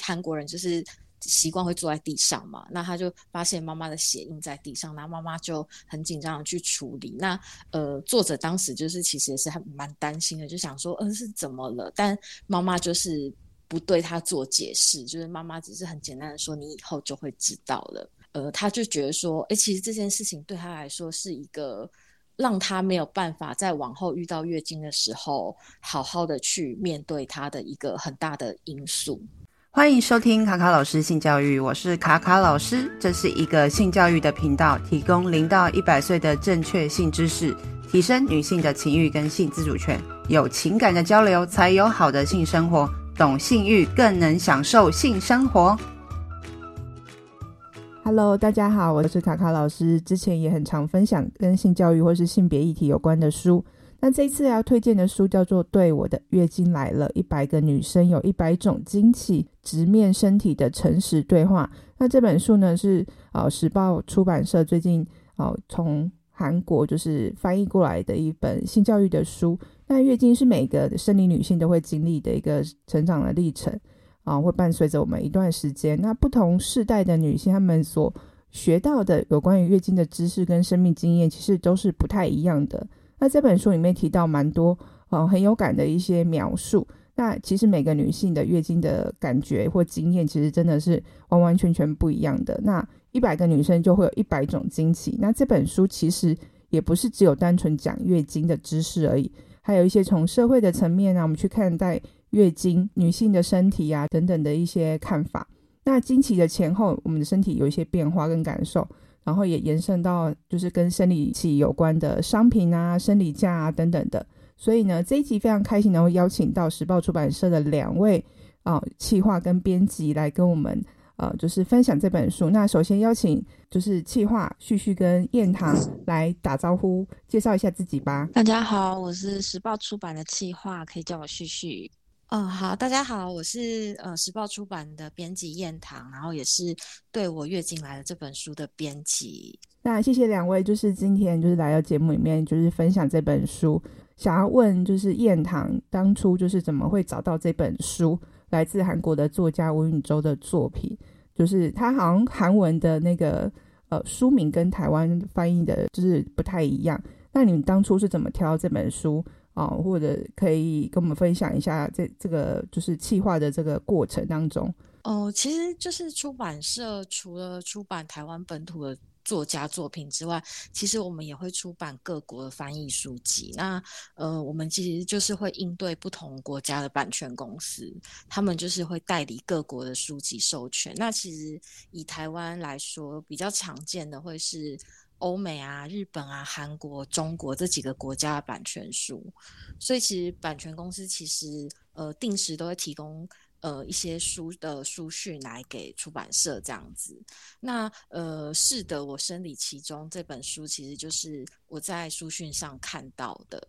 韩国人就是。习惯会坐在地上嘛，那他就发现妈妈的血印在地上，那妈妈就很紧张的去处理。那呃，作者当时就是其实也是很蛮担心的，就想说，嗯、是怎么了？但妈妈就是不对他做解释，就是妈妈只是很简单的说，你以后就会知道了。呃，他就觉得说，哎、其实这件事情对他来说是一个让他没有办法在往后遇到月经的时候，好好的去面对他的一个很大的因素。欢迎收听卡卡老师性教育，我是卡卡老师，这是一个性教育的频道，提供零到一百岁的正确性知识，提升女性的情欲跟性自主权，有情感的交流才有好的性生活，懂性欲更能享受性生活。Hello，大家好，我是卡卡老师，之前也很常分享跟性教育或是性别议题有关的书。那这一次要推荐的书叫做《对我的月经来了》，一百个女生有一百种惊奇，直面身体的诚实对话。那这本书呢是呃时报出版社最近呃从韩国就是翻译过来的一本性教育的书。那月经是每个生理女性都会经历的一个成长的历程啊、会伴随着我们一段时间。那不同世代的女性，她们所学到的有关于月经的知识跟生命经验，其实都是不太一样的。那这本书里面提到蛮多，呃，很有感的一些描述。那其实每个女性的月经的感觉或经验，其实真的是完完全全不一样的。那一百个女生就会有一百种经期。那这本书其实也不是只有单纯讲月经的知识而已，还有一些从社会的层面啊，我们去看待月经、女性的身体啊等等的一些看法。那经期的前后，我们的身体有一些变化跟感受。然后也延伸到就是跟生理期有关的商品啊、生理价啊等等的，所以呢，这一集非常开心能够邀请到时报出版社的两位啊企划跟编辑来跟我们呃就是分享这本书。那首先邀请就是企划旭旭跟彦棠来打招呼，介绍一下自己吧。大家好，我是时报出版的企划，可以叫我旭旭。嗯，好，大家好，我是呃时报出版的编辑燕棠，然后也是对我月经来的这本书的编辑。那谢谢两位，就是今天就是来到节目里面，就是分享这本书。想要问就是燕棠当初就是怎么会找到这本书？来自韩国的作家吴允洲的作品，就是他好像韩文的那个呃书名跟台湾翻译的就是不太一样。那你们当初是怎么挑这本书？啊、哦，或者可以跟我们分享一下这这个就是企划的这个过程当中。哦，其实就是出版社除了出版台湾本土的作家作品之外，其实我们也会出版各国的翻译书籍。那呃，我们其实就是会应对不同国家的版权公司，他们就是会代理各国的书籍授权。那其实以台湾来说，比较常见的会是。欧美啊、日本啊、韩国、中国这几个国家的版权书，所以其实版权公司其实呃定时都会提供呃一些书的书讯来给出版社这样子。那呃是的，我生理其中这本书其实就是我在书讯上看到的。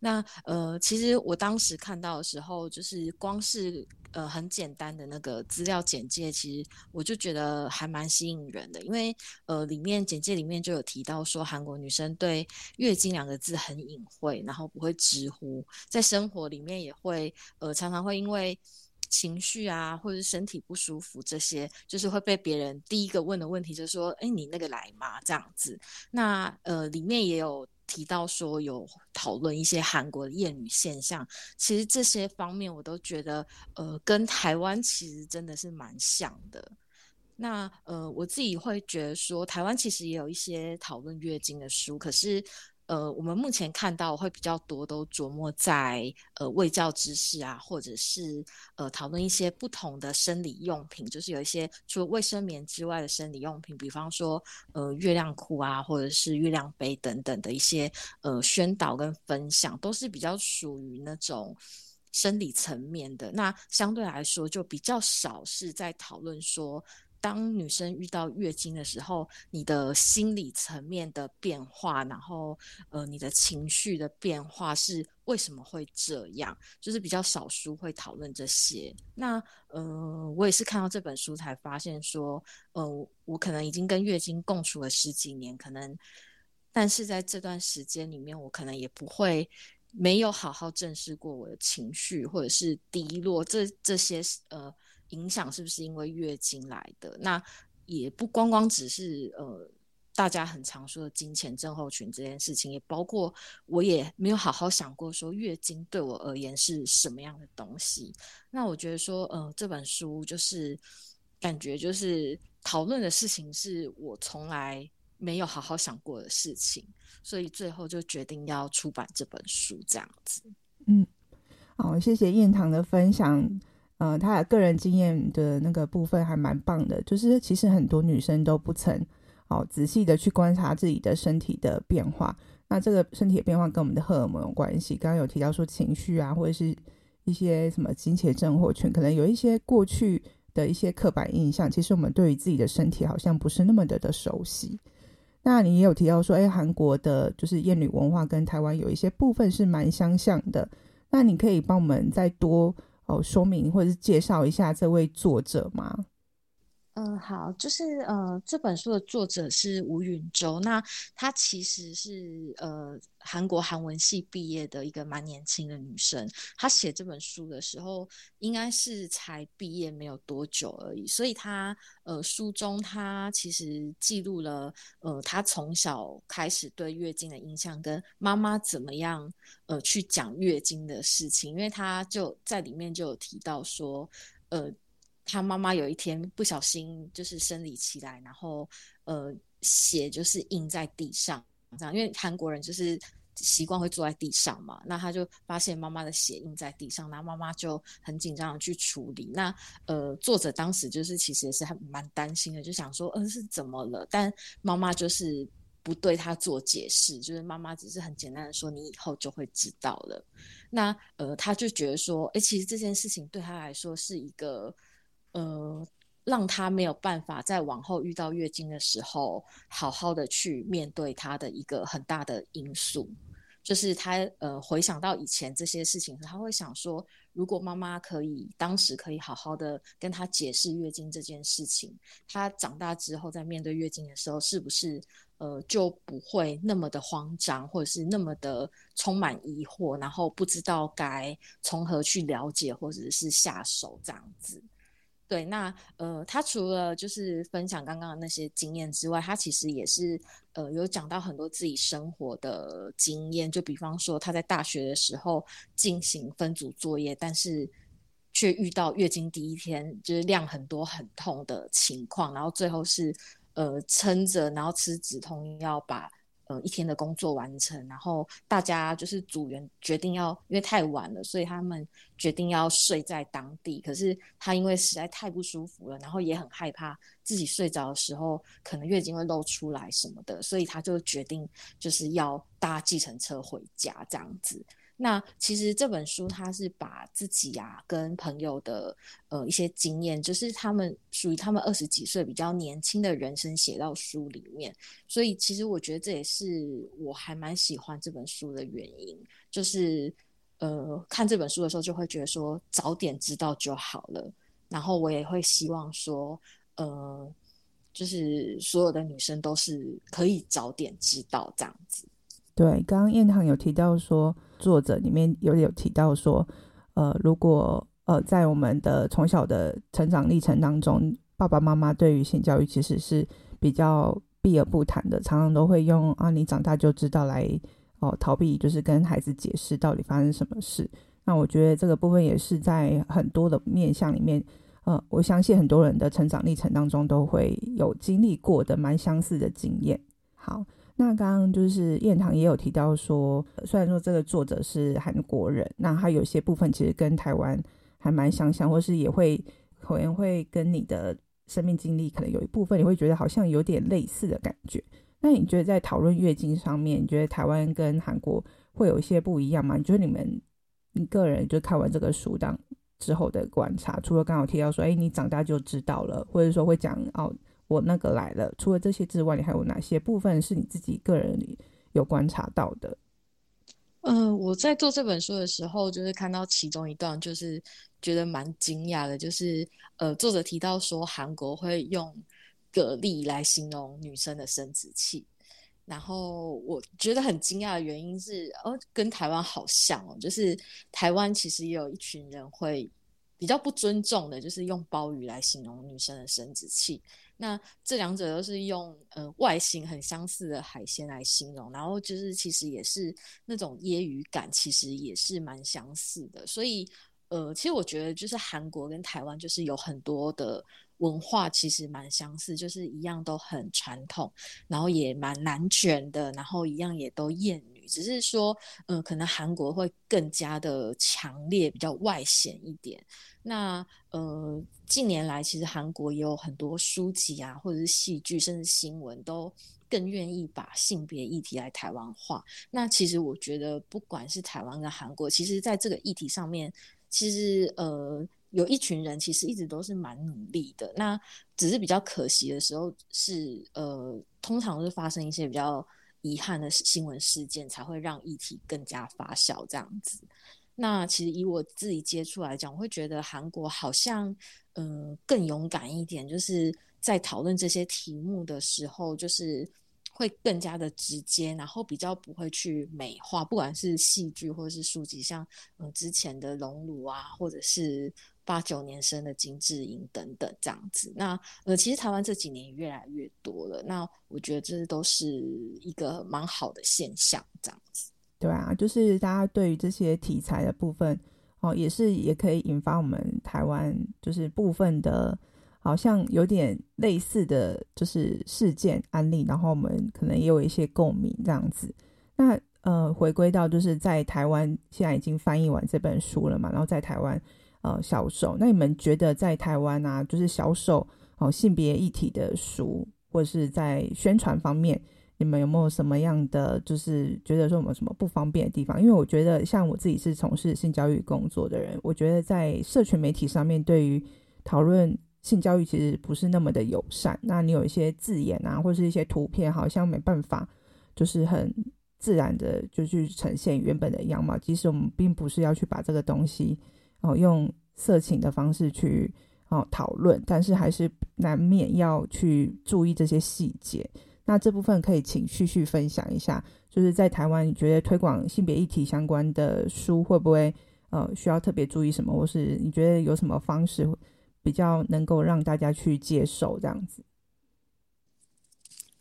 那呃其实我当时看到的时候，就是光是。呃，很简单的那个资料简介，其实我就觉得还蛮吸引人的，因为呃，里面简介里面就有提到说，韩国女生对月经两个字很隐晦，然后不会直呼，在生活里面也会呃，常常会因为情绪啊，或者是身体不舒服这些，就是会被别人第一个问的问题就是说，哎，你那个来吗？这样子。那呃，里面也有。提到说有讨论一些韩国的厌女现象，其实这些方面我都觉得，呃，跟台湾其实真的是蛮像的。那呃，我自己会觉得说，台湾其实也有一些讨论月经的书，可是。呃，我们目前看到会比较多，都琢磨在呃卫教知识啊，或者是呃讨论一些不同的生理用品，就是有一些除了卫生棉之外的生理用品，比方说呃月亮裤啊，或者是月亮杯等等的一些呃宣导跟分享，都是比较属于那种生理层面的。那相对来说，就比较少是在讨论说。当女生遇到月经的时候，你的心理层面的变化，然后呃，你的情绪的变化是为什么会这样？就是比较少书会讨论这些。那呃，我也是看到这本书才发现说，呃，我可能已经跟月经共处了十几年，可能，但是在这段时间里面，我可能也不会没有好好正视过我的情绪或者是低落这这些呃。影响是不是因为月经来的？那也不光光只是呃。大家很常说的金钱症候群这件事情，也包括我也没有好好想过，说月经对我而言是什么样的东西。那我觉得说，呃，这本书就是感觉就是讨论的事情是我从来没有好好想过的事情，所以最后就决定要出版这本书这样子。嗯，好，谢谢燕堂的分享。呃，她的个人经验的那个部分还蛮棒的，就是其实很多女生都不曾。好，仔细的去观察自己的身体的变化。那这个身体的变化跟我们的荷尔蒙有关系。刚刚有提到说情绪啊，或者是一些什么金钱症候群，可能有一些过去的一些刻板印象。其实我们对于自己的身体好像不是那么的的熟悉。那你也有提到说，哎，韩国的就是厌女文化跟台湾有一些部分是蛮相像的。那你可以帮我们再多哦说明或者是介绍一下这位作者吗？嗯，好，就是呃，这本书的作者是吴允洲，那她其实是呃韩国韩文系毕业的一个蛮年轻的女生。她写这本书的时候，应该是才毕业没有多久而已，所以她呃书中她其实记录了呃她从小开始对月经的印象，跟妈妈怎么样呃去讲月经的事情，因为她就在里面就有提到说呃。他妈妈有一天不小心就是生理期来，然后呃血就是印在地上，这样，因为韩国人就是习惯会坐在地上嘛，那他就发现妈妈的血印在地上，然后妈妈就很紧张的去处理。那呃作者当时就是其实也是还蛮担心的，就想说嗯、是怎么了？但妈妈就是不对他做解释，就是妈妈只是很简单的说你以后就会知道了。那呃他就觉得说，哎、其实这件事情对他来说是一个。呃，让他没有办法在往后遇到月经的时候，好好的去面对她的一个很大的因素，就是他呃回想到以前这些事情，他会想说，如果妈妈可以当时可以好好的跟他解释月经这件事情，他长大之后在面对月经的时候，是不是呃就不会那么的慌张，或者是那么的充满疑惑，然后不知道该从何去了解或者是下手这样子。对，那呃，他除了就是分享刚刚的那些经验之外，他其实也是呃有讲到很多自己生活的经验，就比方说他在大学的时候进行分组作业，但是却遇到月经第一天就是量很多很痛的情况，然后最后是呃撑着，然后吃止痛药把。呃，一天的工作完成，然后大家就是组员决定要，因为太晚了，所以他们决定要睡在当地。可是他因为实在太不舒服了，然后也很害怕自己睡着的时候可能月经会漏出来什么的，所以他就决定就是要搭计程车回家这样子。那其实这本书，他是把自己啊跟朋友的呃一些经验，就是他们属于他们二十几岁比较年轻的人生写到书里面，所以其实我觉得这也是我还蛮喜欢这本书的原因，就是呃看这本书的时候就会觉得说早点知道就好了，然后我也会希望说呃就是所有的女生都是可以早点知道这样子。对，刚刚燕堂有提到说，作者里面有有提到说，呃，如果呃在我们的从小的成长历程当中，爸爸妈妈对于性教育其实是比较避而不谈的，常常都会用啊你长大就知道来哦逃避，就是跟孩子解释到底发生什么事。那我觉得这个部分也是在很多的面向里面，呃，我相信很多人的成长历程当中都会有经历过的蛮相似的经验。好。那刚刚就是燕堂也有提到说，虽然说这个作者是韩国人，那他有些部分其实跟台湾还蛮相像，或是也会可能会跟你的生命经历可能有一部分你会觉得好像有点类似的感觉。那你觉得在讨论月经上面，你觉得台湾跟韩国会有一些不一样吗？你觉得你们你个人就看完这个书当之后的观察，除了刚好提到说，哎，你长大就知道了，或者说会讲哦。我那个来了。除了这些之外，你还有哪些部分是你自己个人里有观察到的？嗯、呃，我在做这本书的时候，就是看到其中一段，就是觉得蛮惊讶的，就是呃，作者提到说韩国会用蛤蜊来形容女生的生殖器，然后我觉得很惊讶的原因是，哦，跟台湾好像哦，就是台湾其实也有一群人会。比较不尊重的，就是用鲍鱼来形容女生的生殖器。那这两者都是用呃外形很相似的海鲜来形容，然后就是其实也是那种揶揄感，其实也是蛮相似的。所以呃，其实我觉得就是韩国跟台湾就是有很多的文化其实蛮相似，就是一样都很传统，然后也蛮难卷的，然后一样也都厌只是说呃可能韩国会更加的强烈，比较外显一点。那呃，近年来其实韩国也有很多书籍啊，或者是戏剧，甚至新闻，都更愿意把性别议题来台湾化。那其实我觉得，不管是台湾跟韩国，其实在这个议题上面，其实呃，有一群人其实一直都是蛮努力的。那只是比较可惜的时候是呃，通常是发生一些比较遗憾的新闻事件，才会让议题更加发酵这样子。那其实以我自己接触来讲，我会觉得韩国好像，嗯、更勇敢一点，就是在讨论这些题目的时候，就是会更加的直接，然后比较不会去美化，不管是戏剧或者是书籍，像嗯、之前的《熔炉》啊，或者是八九年生的金智英等等这样子。那呃，其实台湾这几年也越来越多了，那我觉得这都是一个蛮好的现象，这样子。对啊，就是大家对于这些题材的部分，哦，也是也可以引发我们台湾就是部分的，好像有点类似的就是事件案例，然后我们可能也有一些共鸣这样子。那呃，回归到就是在台湾现在已经翻译完这本书了嘛，然后在台湾呃销售。那你们觉得在台湾啊，就是销售哦性别议题的书，或者是在宣传方面？你们有没有什么样的，就是觉得说有没有什么不方便的地方？因为我觉得，像我自己是从事性教育工作的人，我觉得在社群媒体上面，对于讨论性教育其实不是那么的友善。那你有一些字眼啊，或是一些图片，好像没办法，就是很自然的就去呈现原本的样貌。即使我们并不是要去把这个东西哦用色情的方式去哦讨论，但是还是难免要去注意这些细节。那这部分可以请旭旭分享一下，就是在台湾，你觉得推广性别议题相关的书会不会呃需要特别注意什么，或是你觉得有什么方式比较能够让大家去接受这样子？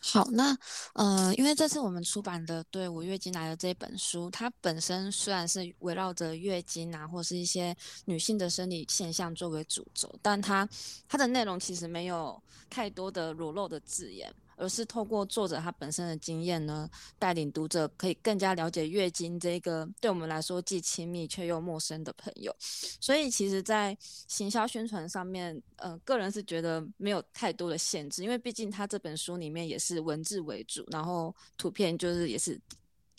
好，那呃，因为这次我们出版的《对我月经来的》这本书，它本身虽然是围绕着月经啊，或是一些女性的生理现象作为主轴，但它它的内容其实没有太多的裸露的字眼。而是透过作者他本身的经验呢，带领读者可以更加了解月经这个对我们来说既亲密却又陌生的朋友。所以其实，在行销宣传上面，呃，个人是觉得没有太多的限制，因为毕竟他这本书里面也是文字为主，然后图片就是也是。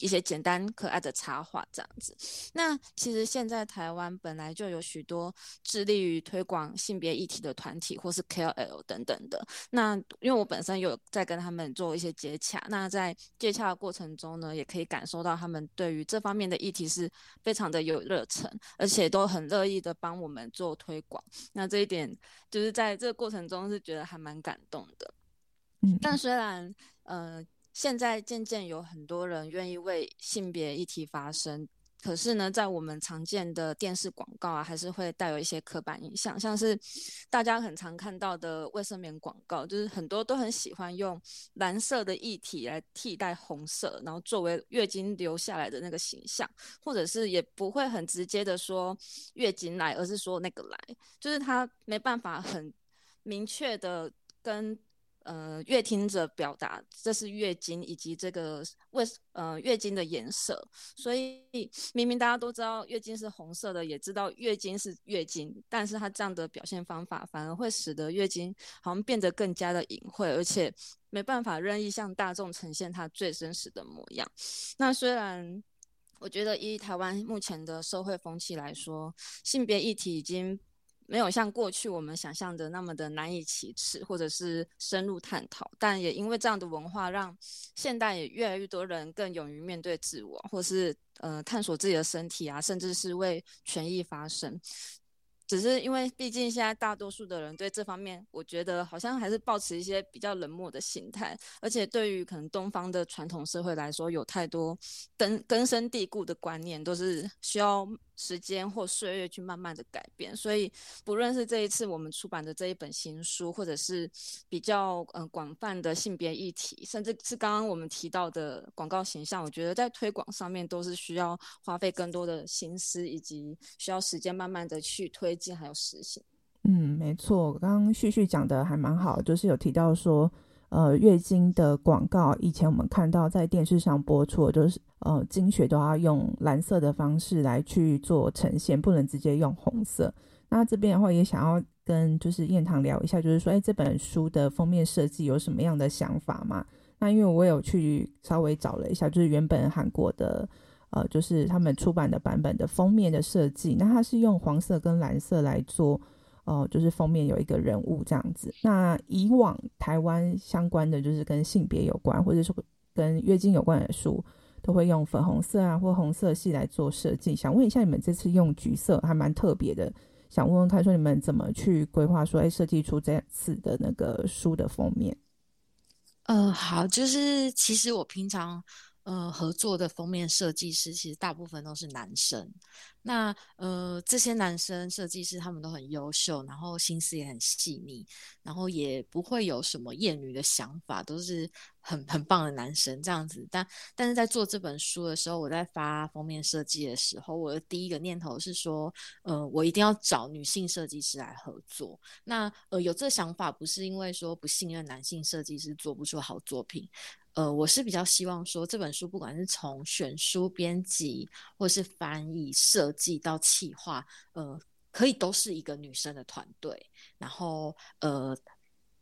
一些简单可爱的插画这样子。那其实现在台湾本来就有许多致力于推广性别议题的团体，或是 KOL 等等的。那因为我本身有在跟他们做一些接洽，那在接洽的过程中呢，也可以感受到他们对于这方面的议题是非常的有热忱，而且都很乐意的帮我们做推广。那这一点就是在这个过程中是觉得还蛮感动的。嗯，但虽然呃。现在渐渐有很多人愿意为性别议题发声，可是呢，在我们常见的电视广告啊，还是会带有一些刻板印象，像是大家很常看到的卫生棉广告，就是很多都很喜欢用蓝色的液体来替代红色，然后作为月经留下来的那个形象，或者是也不会很直接的说月经来，而是说那个来，就是他没办法很明确的跟。呃，阅听者表达这是月经以及这个为呃月经的颜色，所以明明大家都知道月经是红色的，也知道月经是月经，但是它这样的表现方法反而会使得月经好像变得更加的隐晦，而且没办法任意向大众呈现它最真实的模样。那虽然我觉得以台湾目前的社会风气来说，性别议题已经。没有像过去我们想象的那么的难以启齿，或者是深入探讨，但也因为这样的文化，让现代也越来越多人更勇于面对自我，或是呃探索自己的身体啊，甚至是为权益发声。只是因为毕竟现在大多数的人对这方面，我觉得好像还是保持一些比较冷漠的心态，而且对于可能东方的传统社会来说，有太多根根深蒂固的观念，都是需要时间或岁月去慢慢的改变。所以，不论是这一次我们出版的这一本新书，或者是比较呃广泛的性别议题，甚至是刚刚我们提到的广告形象，我觉得在推广上面都是需要花费更多的心思，以及需要时间慢慢的去推。还有实行，嗯，没错，刚刚旭旭讲的还蛮好，就是有提到说，呃，月经的广告，以前我们看到在电视上播出，就是呃，经血都要用蓝色的方式来去做呈现，不能直接用红色。那这边的话，也想要跟就是燕堂聊一下，就是说，哎，这本书的封面设计有什么样的想法吗？那因为我有去稍微找了一下，就是原本韩国的。呃，就是他们出版的版本的封面的设计，那它是用黄色跟蓝色来做，哦、呃，就是封面有一个人物这样子。那以往台湾相关的就是跟性别有关，或者是跟月经有关的书，都会用粉红色啊或红色系来做设计。想问一下，你们这次用橘色还蛮特别的，想问问看，说你们怎么去规划说，哎，设计出这次的那个书的封面？呃，好，就是其实我平常。呃，合作的封面设计师其实大部分都是男生。那呃，这些男生设计师他们都很优秀，然后心思也很细腻，然后也不会有什么厌女的想法，都是很很棒的男生这样子。但但是在做这本书的时候，我在发封面设计的时候，我的第一个念头是说，呃，我一定要找女性设计师来合作。那呃，有这想法不是因为说不信任男性设计师做不出好作品。呃，我是比较希望说，这本书不管是从选书、编辑，或是翻译、设计到企划，呃，可以都是一个女生的团队。然后，呃，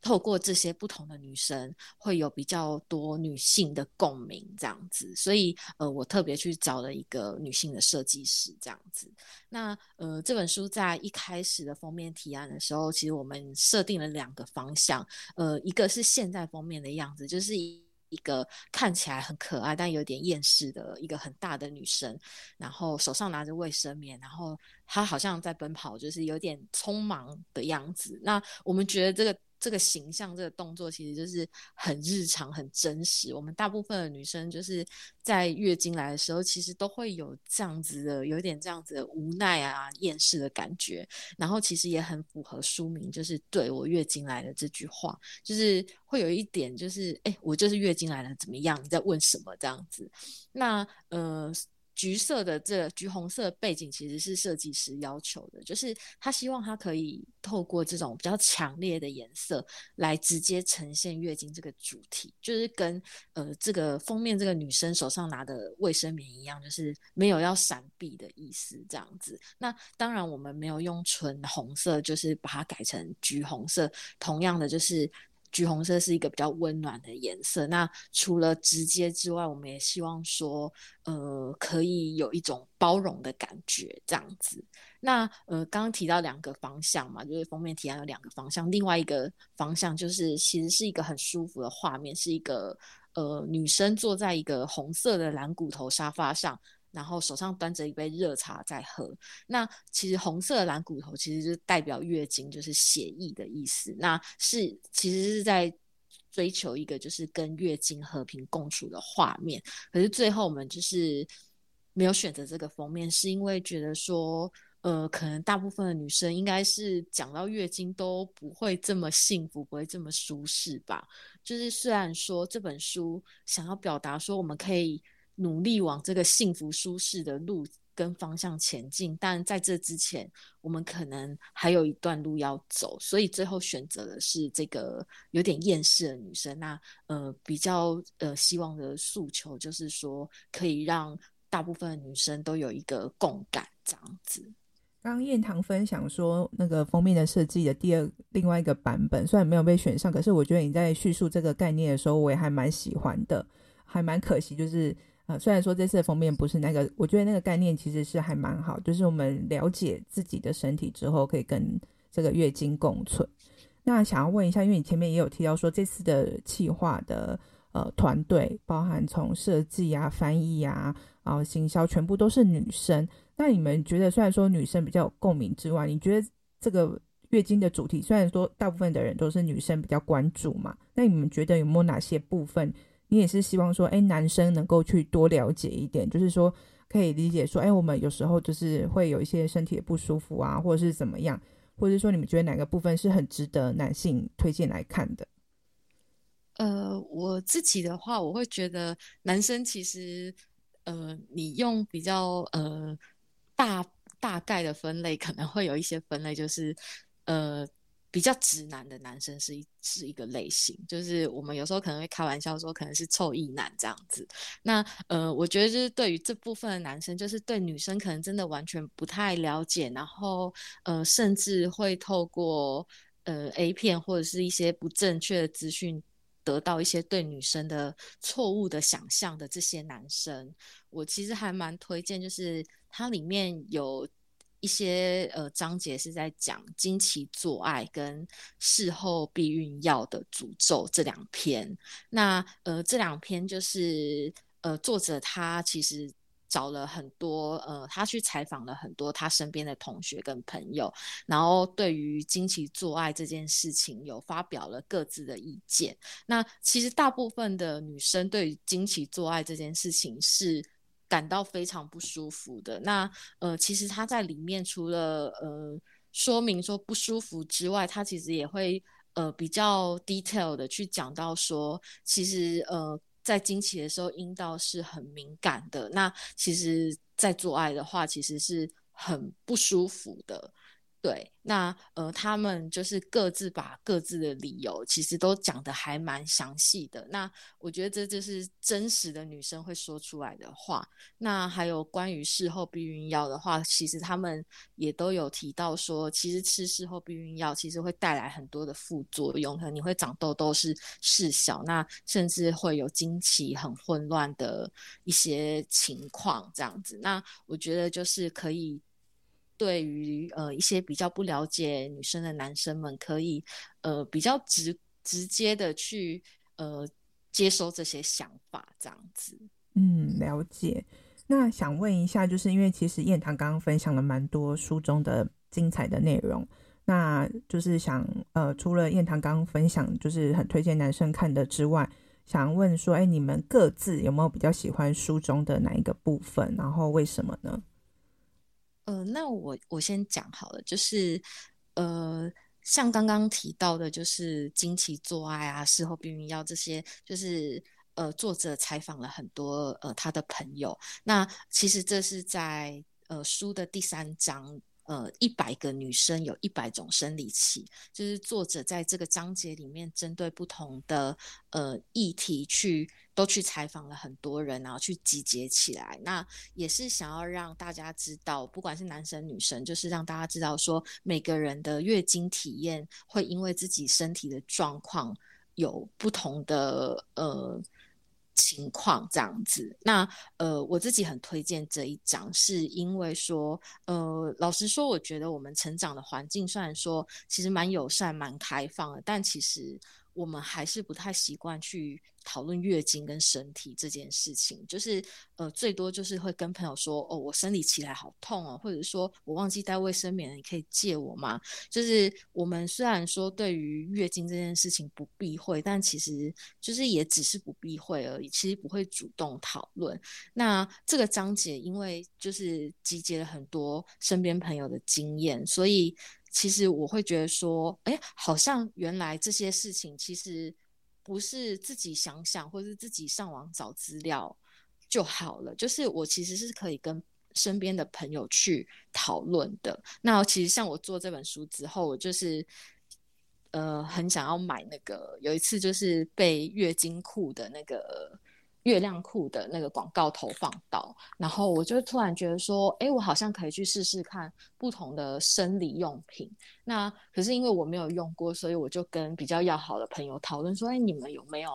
透过这些不同的女生，会有比较多女性的共鸣，这样子。所以，呃，我特别去找了一个女性的设计师，这样子。那，呃，这本书在一开始的封面提案的时候，其实我们设定了两个方向。呃，一个是现在封面的样子，就是以一个看起来很可爱但有点厌世的一个很大的女生，然后手上拿着卫生棉，然后她好像在奔跑，就是有点匆忙的样子。那我们觉得这个。这个形象，这个动作其实就是很日常、很真实。我们大部分的女生就是在月经来的时候，其实都会有这样子的，有点这样子的无奈啊、厌世的感觉。然后其实也很符合书名，就是“对我月经来了”这句话，就是会有一点，就是哎，我就是月经来了，怎么样？你在问什么？这样子。那呃。橘色的这橘红色背景其实是设计师要求的，就是他希望他可以透过这种比较强烈的颜色来直接呈现月经这个主题，就是跟呃这个封面这个女生手上拿的卫生棉一样，就是没有要闪避的意思这样子。那当然我们没有用纯红色，就是把它改成橘红色，同样的就是。橘红色是一个比较温暖的颜色。那除了直接之外，我们也希望说，呃，可以有一种包容的感觉，这样子。那呃，刚刚提到两个方向嘛，就是封面提案有两个方向，另外一个方向就是其实是一个很舒服的画面，是一个呃女生坐在一个红色的蓝骨头沙发上。然后手上端着一杯热茶在喝。那其实红色的蓝骨头其实就代表月经，就是血液的意思。那是其实是在追求一个就是跟月经和平共处的画面。可是最后我们就是没有选择这个封面，是因为觉得说，呃，可能大部分的女生应该是讲到月经都不会这么幸福，不会这么舒适吧。就是虽然说这本书想要表达说我们可以。努力往这个幸福舒适的路跟方向前进，但在这之前，我们可能还有一段路要走，所以最后选择的是这个有点厌世的女生。那呃，比较呃希望的诉求就是说，可以让大部分女生都有一个共感，这样子。刚刚彦堂分享说，那个封面的设计的第二另外一个版本，虽然没有被选上，可是我觉得你在叙述这个概念的时候，我也还蛮喜欢的，还蛮可惜就是。啊，虽然说这次的封面不是那个，我觉得那个概念其实是还蛮好，就是我们了解自己的身体之后，可以跟这个月经共存。那想要问一下，因为你前面也有提到说，这次的企划的呃团队，包含从设计啊、翻译啊，然后行销，全部都是女生。那你们觉得，虽然说女生比较有共鸣之外，你觉得这个月经的主题，虽然说大部分的人都是女生比较关注嘛，那你们觉得有没有哪些部分，你也是希望说，哎，男生能够去多了解一点，就是说可以理解说，哎，我们有时候就是会有一些身体的不舒服啊，或者是怎么样，或者说你们觉得哪个部分是很值得男性推荐来看的？呃，我自己的话，我会觉得男生其实，呃，你用比较呃大大概的分类，可能会有一些分类，就是呃比较直男的男生是一是一个类型，就是我们有时候可能会开玩笑说，可能是臭异男这样子。那呃，我觉得就是对于这部分的男生，就是对女生可能真的完全不太了解，然后呃，甚至会透过呃 A 片或者是一些不正确的资讯。得到一些对女生的错误的想象的这些男生，我其实还蛮推荐，就是它里面有一些呃章节是在讲经期做爱跟事后避孕药的诅咒这两篇。那呃这两篇就是呃作者他其实。找了很多，呃，他去采访了很多他身边的同学跟朋友，然后对于经期做爱这件事情有发表了各自的意见。那其实大部分的女生对于经期做爱这件事情是感到非常不舒服的。那呃，其实他在里面除了呃说明说不舒服之外，他其实也会呃比较 detail 的去讲到说，其实呃。在经期的时候，阴道是很敏感的。那其实，在做爱的话，其实是很不舒服的。对，那呃，他们就是各自把各自的理由，其实都讲得还蛮详细的。那我觉得这就是真实的女生会说出来的话。那还有关于事后避孕药的话，其实他们也都有提到说，其实吃事后避孕药其实会带来很多的副作用，可能你会长痘痘是事小，那甚至会有经期很混乱的一些情况这样子。那我觉得就是可以。对于呃一些比较不了解女生的男生们，可以呃比较直直接的去呃接收这些想法，这样子。嗯，了解。那想问一下，就是因为其实燕棠刚刚分享了蛮多书中的精彩的内容，那就是想呃除了燕棠刚刚分享就是很推荐男生看的之外，想问说，哎，你们各自有没有比较喜欢书中的哪一个部分？然后为什么呢？呃，那我我先讲好了，就是呃，像刚刚提到的，就是经期做爱啊，事后避孕药这些，就是呃，作者采访了很多呃他的朋友，那其实这是在呃书的第三章。呃，一百个女生有一百种生理期，就是作者在这个章节里面针对不同的呃议题去都去采访了很多人，然后去集结起来。那也是想要让大家知道，不管是男生女生，就是让大家知道说，每个人的月经体验会因为自己身体的状况有不同的呃。情况这样子，那呃，我自己很推荐这一章，是因为说，呃，老实说，我觉得我们成长的环境虽然说其实蛮友善、蛮开放的，但其实。我们还是不太习惯去讨论月经跟身体这件事情，就是呃，最多就是会跟朋友说，哦，我生理期来好痛哦，或者说我忘记带卫生棉，你可以借我吗？就是我们虽然说对于月经这件事情不避讳，但其实就是也只是不避讳而已，其实不会主动讨论。那这个章节因为就是集结了很多身边朋友的经验，所以。其实我会觉得说，哎，好像原来这些事情其实不是自己想想，或是自己上网找资料就好了。就是我其实是可以跟身边的朋友去讨论的。那其实像我做这本书之后，我就是呃很想要买那个，有一次就是被月经裤的那个。月亮裤的那个广告投放到，然后我就突然觉得说，哎，我好像可以去试试看不同的生理用品。那可是因为我没有用过，所以我就跟比较要好的朋友讨论说，哎，你们有没有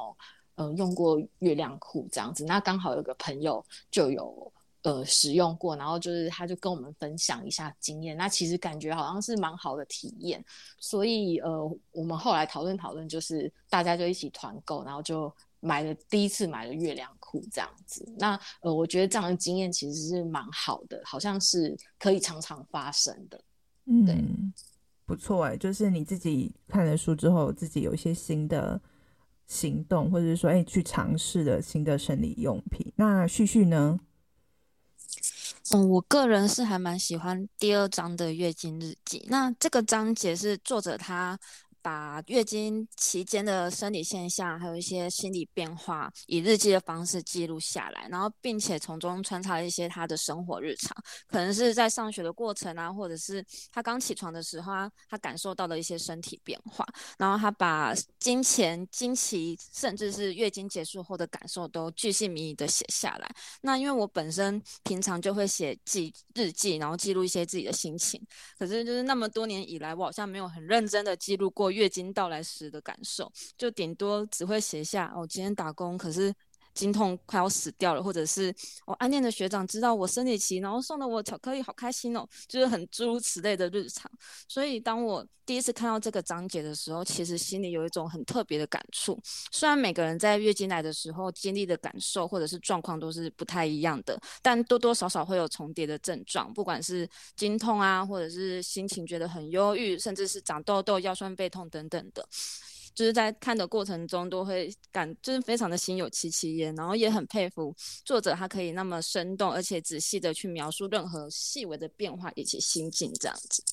嗯、呃、用过月亮裤这样子？那刚好有个朋友就有呃使用过，然后就是他就跟我们分享一下经验。那其实感觉好像是蛮好的体验，所以呃我们后来讨论讨论，就是大家就一起团购，然后就。买了第一次买了月亮裤这样子，那呃，我觉得这样的经验其实是蛮好的，好像是可以常常发生的。嗯，对，不错哎，就是你自己看了书之后，自己有一些新的行动，或者是说，哎，去尝试的新的生理用品。那旭旭呢？嗯，我个人是还蛮喜欢第二章的月经日记。那这个章节是作者他。把月经期间的生理现象，还有一些心理变化，以日记的方式记录下来，然后并且从中穿插一些他的生活日常，可能是在上学的过程啊，或者是他刚起床的时候啊，他感受到的一些身体变化，然后他把经前、经期，甚至是月经结束后的感受都巨细靡遗的写下来。那因为我本身平常就会写记日记，然后记录一些自己的心情，可是就是那么多年以来，我好像没有很认真的记录过。月经到来时的感受，就顶多只会写下哦，今天打工，可是经痛快要死掉了，或者是我暗恋的学长知道我生理期，然后送了我巧克力，好开心哦，就是很诸如此类的日常。所以当我第一次看到这个章节的时候，其实心里有一种很特别的感触。虽然每个人在月经来的时候经历的感受或者是状况都是不太一样的，但多多少少会有重叠的症状，不管是经痛啊，或者是心情觉得很忧郁，甚至是长痘痘、腰酸背痛等等的。就是在看的过程中都会感，就是非常的心有戚戚焉，然后也很佩服作者，他可以那么生动而且仔细的去描述任何细微的变化以及心境这样子。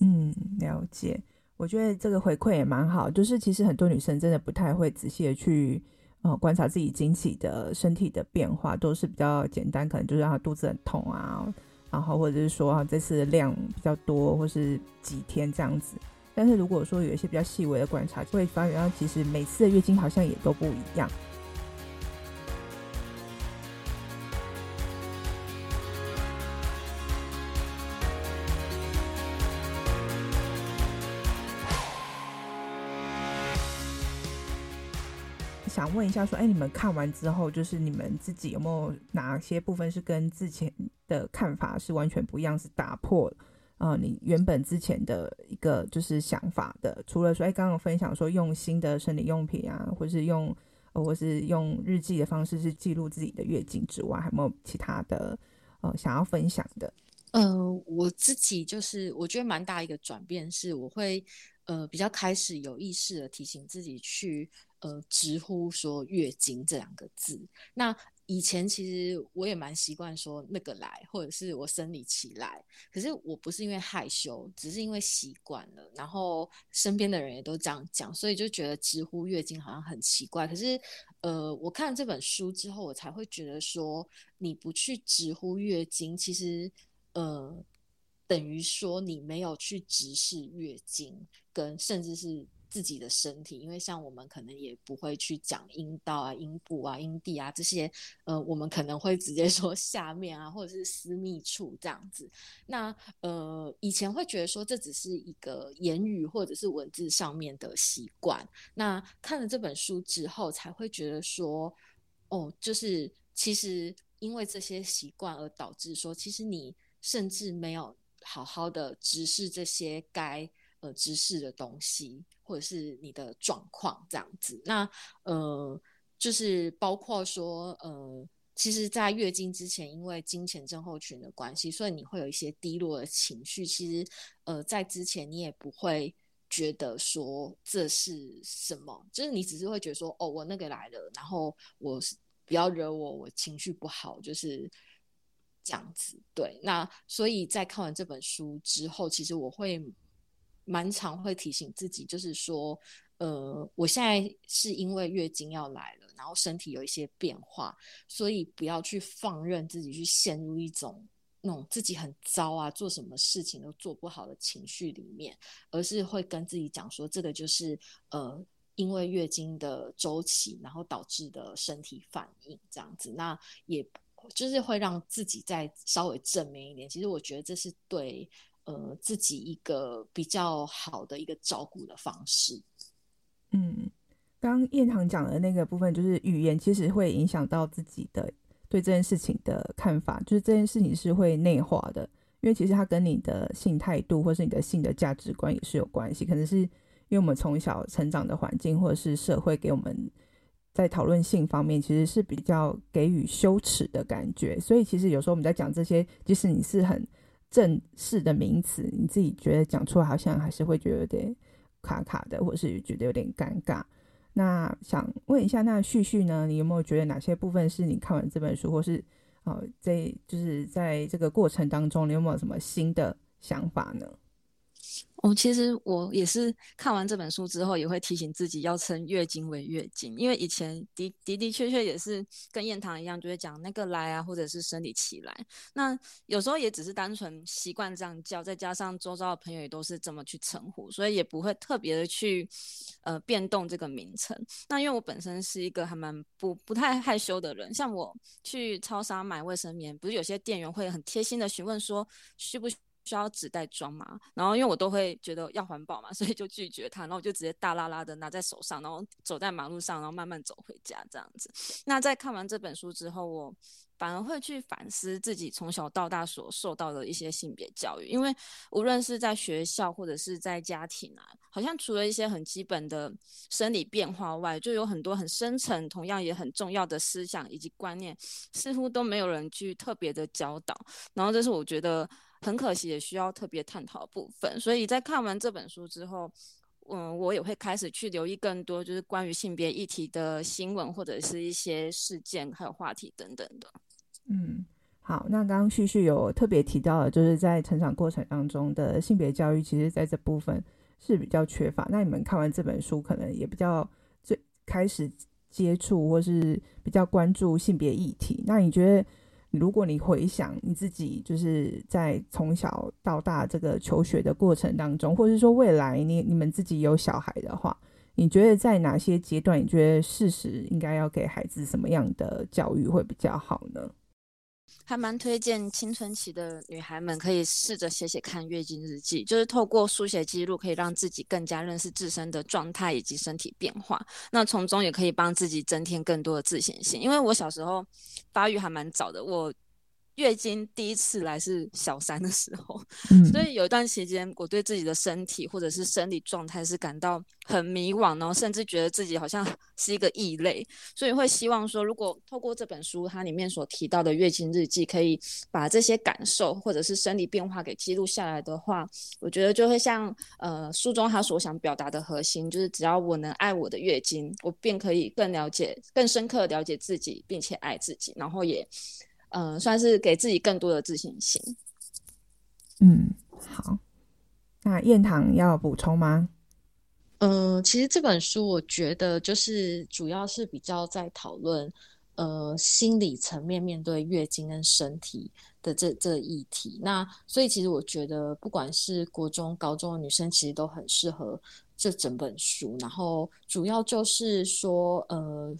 嗯，了解。我觉得这个回馈也蛮好，就是其实很多女生真的不太会仔细的去呃观察自己经期的身体的变化，都是比较简单，可能就是让她肚子很痛啊，然后或者是说啊这次量比较多，或是几天这样子。但是如果说有一些比较细微的观察，就会发现到其实每次的月经好像也都不一样。想问一下，说，哎，你们看完之后，就是你们自己有没有哪些部分是跟之前的看法是完全不一样，是打破了？呃，你原本之前的一个就是想法的，除了说，哎，刚刚分享说用新的生理用品啊，或是用，呃、或是用日记的方式是记录自己的月经之外，还有没有其他的呃想要分享的？呃，我自己就是我觉得蛮大一个转变是，我会呃比较开始有意识的提醒自己去呃直呼说月经这两个字，那。以前其实我也蛮习惯说那个来，或者是我生理期来，可是我不是因为害羞，只是因为习惯了，然后身边的人也都这样讲，所以就觉得直呼月经好像很奇怪。可是，呃，我看了这本书之后，我才会觉得说，你不去直呼月经，其实，呃，等于说你没有去直视月经，跟甚至是。自己的身体，因为像我们可能也不会去讲阴道啊、阴部啊、阴蒂啊这些，呃，我们可能会直接 说下面啊，或者是私密处这样子。那呃，以前会觉得说这只是一个言语或者是文字上面的习惯。那看了这本书之后，才会觉得说，哦，就是其实因为这些习惯而导致说，其实你甚至没有好好的直视这些该。呃，知识的东西，或者是你的状况这样子，那呃，就是包括说，呃，其实，在月经之前，因为金钱症候群的关系，所以你会有一些低落的情绪。其实，呃，在之前你也不会觉得说这是什么，就是你只是会觉得说，哦，我那个来了，然后我不要惹我，我情绪不好，就是这样子。对，那所以在看完这本书之后，其实我会。蛮常会提醒自己，就是说，呃，我现在是因为月经要来了，然后身体有一些变化，所以不要去放任自己去陷入一种那种自己很糟啊，做什么事情都做不好的情绪里面，而是会跟自己讲说，这个就是呃，因为月经的周期，然后导致的身体反应这样子，那也就是会让自己再稍微正面一点。其实我觉得这是对。呃，自己一个比较好的一个照顾的方式。嗯，刚燕堂讲的那个部分，就是语言其实会影响到自己的对这件事情的看法，就是这件事情是会内化的，因为其实它跟你的性态度或是你的性的价值观也是有关系。可能是因为我们从小成长的环境或者是社会给我们在讨论性方面，其实是比较给予羞耻的感觉，所以其实有时候我们在讲这些，即使你是很。正式的名词，你自己觉得讲出来好像还是会觉得有点卡卡的，或是觉得有点尴尬。那想问一下，那旭旭呢？你有没有觉得哪些部分是你看完这本书，或是呃，在就是在这个过程当中，你有没有什么新的想法呢？哦，其实我也是看完这本书之后，也会提醒自己要称月经为月经，因为以前的的的确确也是跟燕堂一样，就会讲那个来啊，或者是生理期来。那有时候也只是单纯习惯这样叫，再加上周遭的朋友也都是这么去称呼，所以也不会特别的去呃变动这个名称。那因为我本身是一个还蛮不不太害羞的人，像我去超商买卫生棉，不是有些店员会很贴心的询问说需不需需要纸袋装吗？然后因为我都会觉得要环保嘛，所以就拒绝他，然后我就直接大拉拉的拿在手上，然后走在马路上，然后慢慢走回家这样子。那在看完这本书之后，我反而会去反思自己从小到大所受到的一些性别教育，因为无论是在学校或者是在家庭啊，好像除了一些很基本的生理变化外，就有很多很深层、同样也很重要的思想以及观念，似乎都没有人去特别的教导。然后这是我觉得。很可惜，也需要特别探讨部分。所以在看完这本书之后，嗯，我也会开始去留意更多，就是关于性别议题的新闻或者是一些事件，还有话题等等的。嗯，好，那刚刚旭旭有特别提到的，就是在成长过程当中的性别教育，其实在这部分是比较缺乏。那你们看完这本书，可能也比较最开始接触或是比较关注性别议题。那你觉得？如果你回想你自己，就是在从小到大这个求学的过程当中，或者是说未来你你们自己有小孩的话，你觉得在哪些阶段，你觉得事实应该要给孩子什么样的教育会比较好呢？还蛮推荐青春期的女孩们可以试着写写看月经日记，就是透过书写记录，可以让自己更加认识自身的状态以及身体变化。那从中也可以帮自己增添更多的自信心。因为我小时候发育还蛮早的，我。月经第一次来是小三的时候，嗯，所以有一段时间我对自己的身体或者是生理状态是感到很迷惘，然后甚至觉得自己好像 是一个异类，所以会希望说，如果透过这本书它里面所提到的月经日记，可以把这些感受或者是生理变化给记录下来的话，我觉得就会像呃书中他所想表达的核心，就是只要我能爱我的月经，我便可以更了解、更深刻的了解自己，并且爱自己，然后也。嗯、呃，算是给自己更多的自信心。嗯，好。那燕堂要补充吗？嗯、呃，其实这本书我觉得就是主要是比较在讨论呃心理层面面对月经跟身体的这这议题。那所以其实我觉得不管是国中、高中的女生，其实都很适合这整本书。然后主要就是说呃。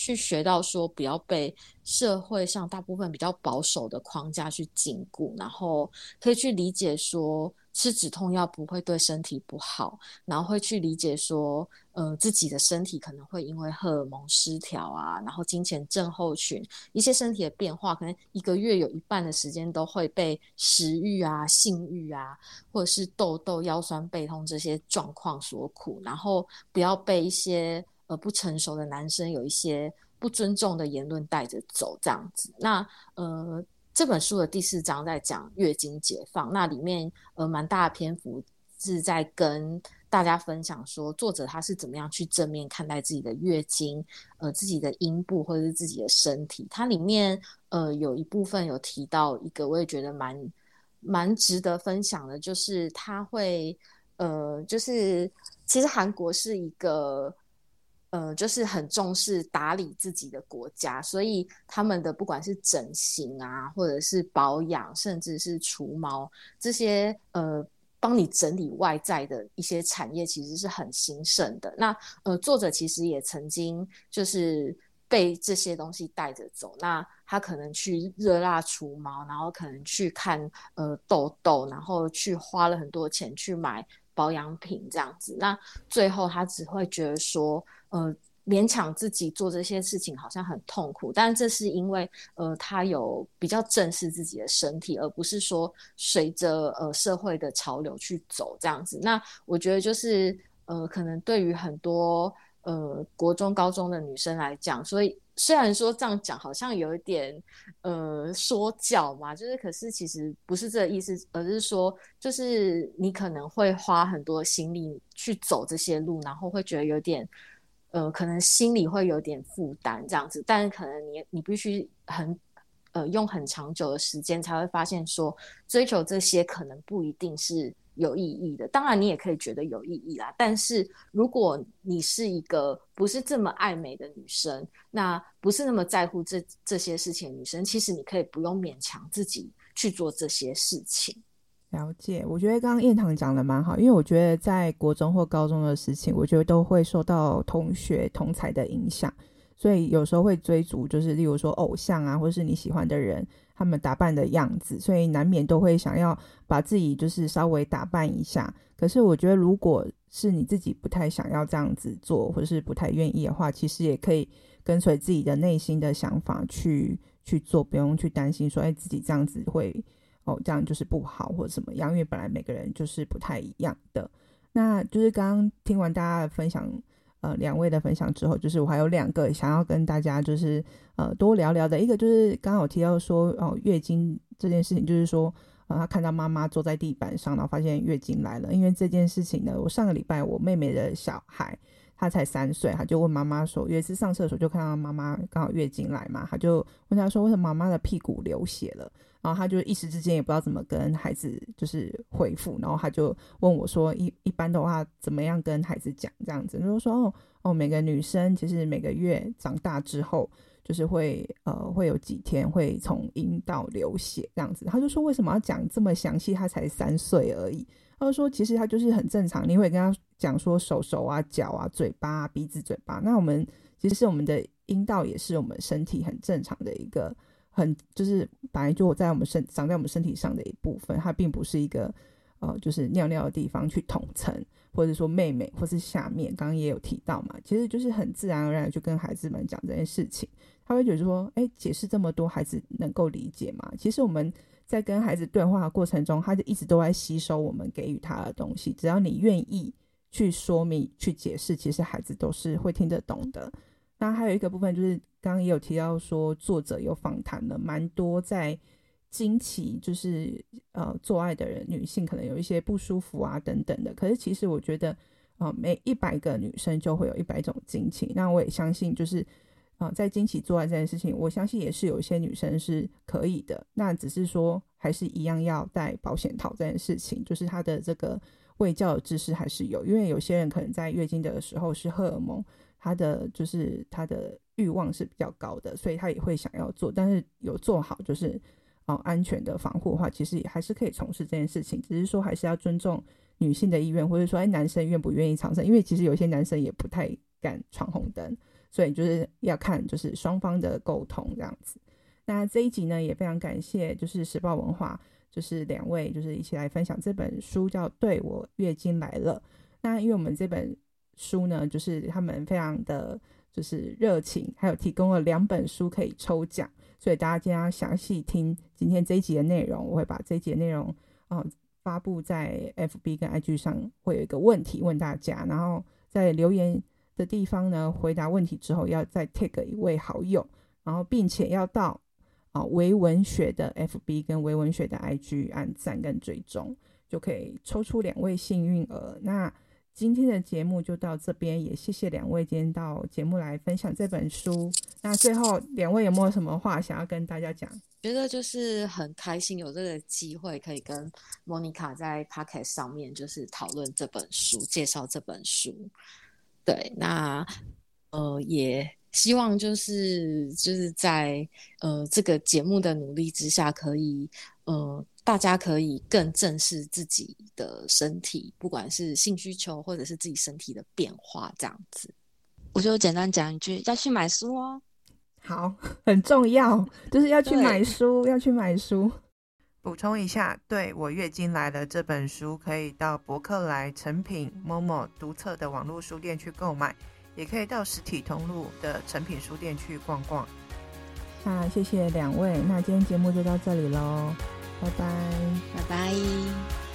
去学到说不要被社会上大部分比较保守的框架去禁锢，然后可以去理解说吃止痛药不会对身体不好，然后会去理解说，呃，自己的身体可能会因为荷尔蒙失调啊，然后金钱症候群一些身体的变化，可能一个月有一半的时间都会被食欲啊、性欲啊，或者是痘痘、腰酸背痛这些状况所苦，然后不要被一些。呃，不成熟的男生有一些不尊重的言论带着走，这样子。那呃，这本书的第四章在讲月经解放，那里面呃蛮大的篇幅是在跟大家分享说，作者他是怎么样去正面看待自己的月经，呃，自己的阴部或者是自己的身体。它里面呃有一部分有提到一个，我也觉得蛮蛮值得分享的，就是他会呃，就是其实韩国是一个。呃，就是很重视打理自己的国家，所以他们的不管是整形啊，或者是保养，甚至是除毛这些，呃，帮你整理外在的一些产业，其实是很兴盛的。那呃，作者其实也曾经就是被这些东西带着走，那他可能去热辣除毛，然后可能去看呃痘痘，然后去花了很多钱去买保养品这样子，那最后他只会觉得说。呃，勉强自己做这些事情好像很痛苦，但这是因为呃，他有比较正视自己的身体，而不是说随着呃社会的潮流去走这样子。那我觉得就是呃，可能对于很多呃国中高中的女生来讲，所以虽然说这样讲好像有一点呃说教嘛，就是可是其实不是这个意思，而是说就是你可能会花很多心力去走这些路，然后会觉得有点呃可能心里会有点负担这样子，但是可能你你必须很呃用很长久的时间才会发现说追求这些可能不一定是。有意义的，当然你也可以觉得有意义啦。但是如果你是一个不是这么爱美的女生，那不是那么在乎这这些事情女生，其实你可以不用勉强自己去做这些事情。了解，我觉得刚刚燕堂讲的蛮好，因为我觉得在国中或高中的事情，我觉得都会受到同学同侪的影响，所以有时候会追逐，就是例如说偶像啊，或是你喜欢的人。他们打扮的样子，所以难免都会想要把自己就是稍微打扮一下。可是我觉得，如果是你自己不太想要这样子做，或者是不太愿意的话，其实也可以跟随自己的内心的想法去去做，不用去担心说，哎，自己这样子会哦，这样就是不好或者什么样。因为本来每个人就是不太一样的。那就是刚刚听完大家的分享。呃，两位的分享之后，就是我还有两个想要跟大家就是呃多聊聊的。一个就是刚刚有提到说哦，月经这件事情，就是说呃，他看到妈妈坐在地板上，然后发现月经来了。因为这件事情呢，我上个礼拜我妹妹的小孩他才三岁，他就问妈妈说，有一次上厕所就看到妈妈刚好月经来嘛，他就问他说，为什么妈妈的屁股流血了？然后他就一时之间也不知道怎么跟孩子就是回复，然后他就问我说：“一一般的话，怎么样跟孩子讲这样子？”就说：“哦哦，每个女生其实每个月长大之后，就是会呃会有几天会从阴道流血这样子。”他就说：“为什么要讲这么详细？他才三岁而已。”他就说：“其实他就是很正常，你会跟他讲说手手啊、脚啊、嘴巴啊、鼻子、嘴巴。那我们其实是我们的阴道，也是我们身体很正常的一个。”很就是本来就在我们身长在我们身体上的一部分，它并不是一个呃就是尿尿的地方去统称，或者说妹妹或是下面，刚刚也有提到嘛，其实就是很自然而然就跟孩子们讲这件事情，他会觉得说，哎，解释这么多，孩子能够理解吗？其实我们在跟孩子对话的过程中，他就一直都在吸收我们给予他的东西，只要你愿意去说明、去解释，其实孩子都是会听得懂的。那还有一个部分就是，刚刚也有提到说，作者有访谈了蛮多在经期，就是呃做爱的人，女性可能有一些不舒服啊等等的。可是其实我觉得，啊、呃，每一百个女生就会有一百种经期。那我也相信，就是啊、呃，在经期做爱这件事情，我相信也是有一些女生是可以的。那只是说，还是一样要戴保险套这件事情，就是她的这个卫教的知识还是有，因为有些人可能在月经的时候是荷尔蒙。他的就是他的欲望是比较高的，所以他也会想要做，但是有做好就是哦安全的防护的话，其实也还是可以从事这件事情，只是说还是要尊重女性的意愿，或者说哎男生愿不愿意尝试，因为其实有些男生也不太敢闯红灯，所以就是要看就是双方的沟通这样子。那这一集呢也非常感谢就是时报文化就是两位就是一起来分享这本书叫《对我月经来了》，那因为我们这本。书呢，就是他们非常的就是热情，还有提供了两本书可以抽奖，所以大家今天要详细听今天这一集的内容，我会把这一集的内容啊、发布在 FB 跟 IG 上，会有一个问题问大家，然后在留言的地方呢回答问题之后，要再 tag 一位好友，然后并且要到啊微文学的 FB 跟微文学的 IG 按赞跟追踪，就可以抽出两位幸运儿。那今天的节目就到这边，也谢谢两位今天到节目来分享这本书。那最后两位有没有什么话想要跟大家讲？觉得就是很开心有这个机会可以跟莫妮卡在 Podcast 上面就是讨论这本书，介绍这本书。对，那呃也希望就是就是在呃这个节目的努力之下，可以呃。大家可以更正视自己的身体，不管是性需求或者是自己身体的变化，这样子。我就简单讲一句，要去买书哦。好，很重要，就是要去买书，要去买书。补充一下，对我月经来了这本书，可以到博客来、成品、Momo 独册的网络书店去购买，也可以到实体通路的成品书店去逛逛。那谢谢两位，那今天节目就到这里喽。拜拜，拜拜。